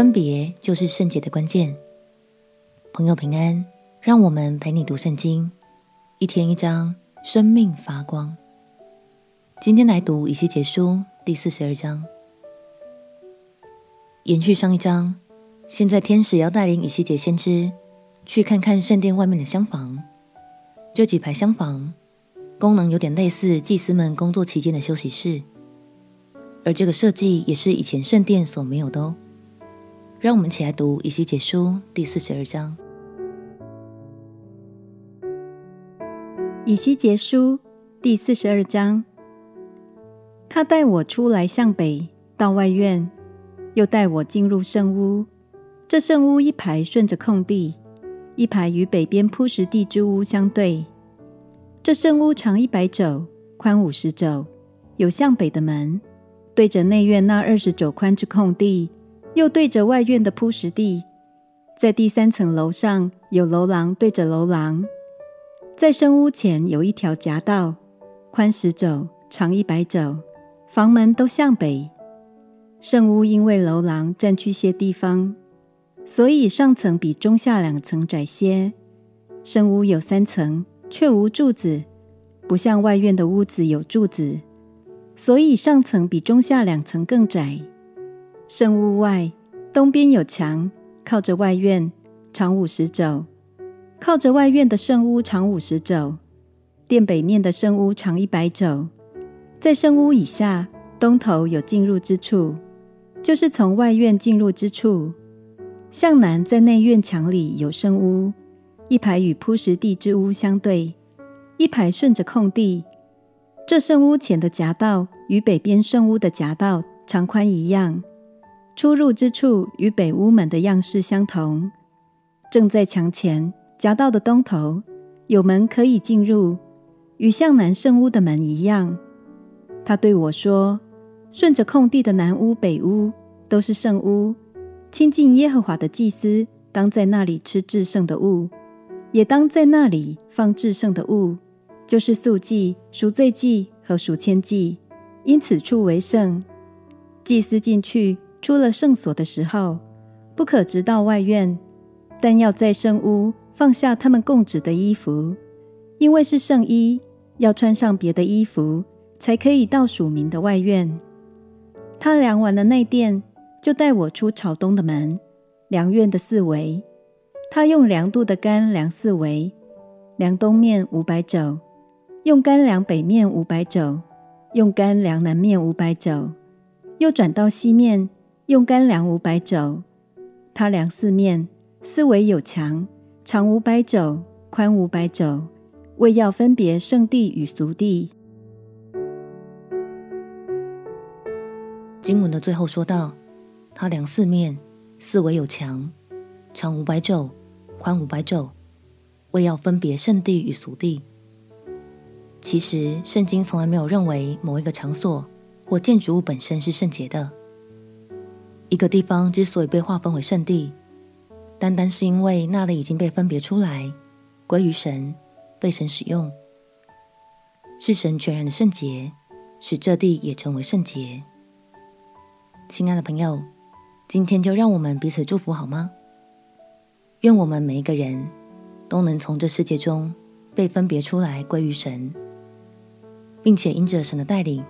分别就是圣洁的关键。朋友平安，让我们陪你读圣经，一天一章，生命发光。今天来读以西结书第四十二章，延续上一章。现在天使要带领以西结先知去看看圣殿外面的厢房，这几排厢房功能有点类似祭司们工作期间的休息室，而这个设计也是以前圣殿所没有的哦。让我们一起来读以西结书第四十二章。以西结书第四十二章，他带我出来向北到外院，又带我进入圣屋。这圣屋一排顺着空地，一排与北边铺石地之屋相对。这圣屋长一百肘，宽五十肘，有向北的门，对着内院那二十肘宽之空地，又对着外院的铺石地。在第三层楼上有楼廊对着楼廊。在圣屋前有一条夹道，宽十肘，长一百肘，房门都向北。圣屋因为楼廊占去些地方。所以上层比中下两层窄些。圣屋有三层，却无柱子，不像外院的屋子有柱子。所以上层比中下两层更窄。圣屋外东边有墙，靠着外院，长五十肘。靠着外院的圣屋长五十肘。殿北面的圣屋长一百肘。在圣屋以下东头有进入之处，就是从外院进入之处。向南，在内院墙里有圣屋，一排与铺石地之屋相对，一排顺着空地。这圣屋前的夹道与北边圣屋的夹道长宽一样，出入之处与北屋门的样式相同。正在墙前夹道的东头有门可以进入，与向南圣屋的门一样。他对我说：“顺着空地的南屋、北屋都是圣屋。”亲近耶和华的祭司，当在那里吃至圣的物，也当在那里放至圣的物，就是素祭、赎罪祭和赎愆祭。因此处为圣。祭司进去出了圣所的时候，不可直到外院，但要在圣屋放下他们供职的衣服，因为是圣衣，要穿上别的衣服，才可以到属民的外院。他量完了内殿。就带我出朝东的门，量院的四围。他用量度的竿量四围，量东面五百肘，用竿量北面五百肘，用竿量南面五百肘，又转到西面，用干粮五百肘。他量四面，四围有墙，长五百肘，宽五百肘，为要分别圣地与俗地。经文的最后说道。他量四面，四围有墙，长五百肘，宽五百肘，为要分别圣地与俗地。其实，圣经从来没有认为某一个场所或建筑物本身是圣洁的。一个地方之所以被划分为圣地，单单是因为那里已经被分别出来，归于神，被神使用，是神全然的圣洁，使这地也成为圣洁。亲爱的朋友。今天就让我们彼此祝福好吗？愿我们每一个人都能从这世界中被分别出来归于神，并且因着神的带领，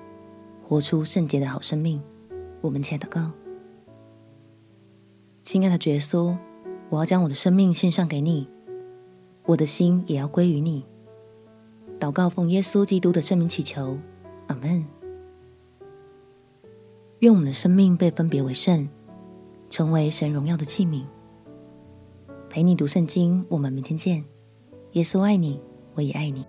活出圣洁的好生命。我们且祷告：亲爱的耶稣，我要将我的生命献上给你，我的心也要归于你。祷告奉耶稣基督的圣名祈求，阿门。愿我们的生命被分别为圣。成为神荣耀的器皿，陪你读圣经。我们明天见。耶稣爱你，我也爱你。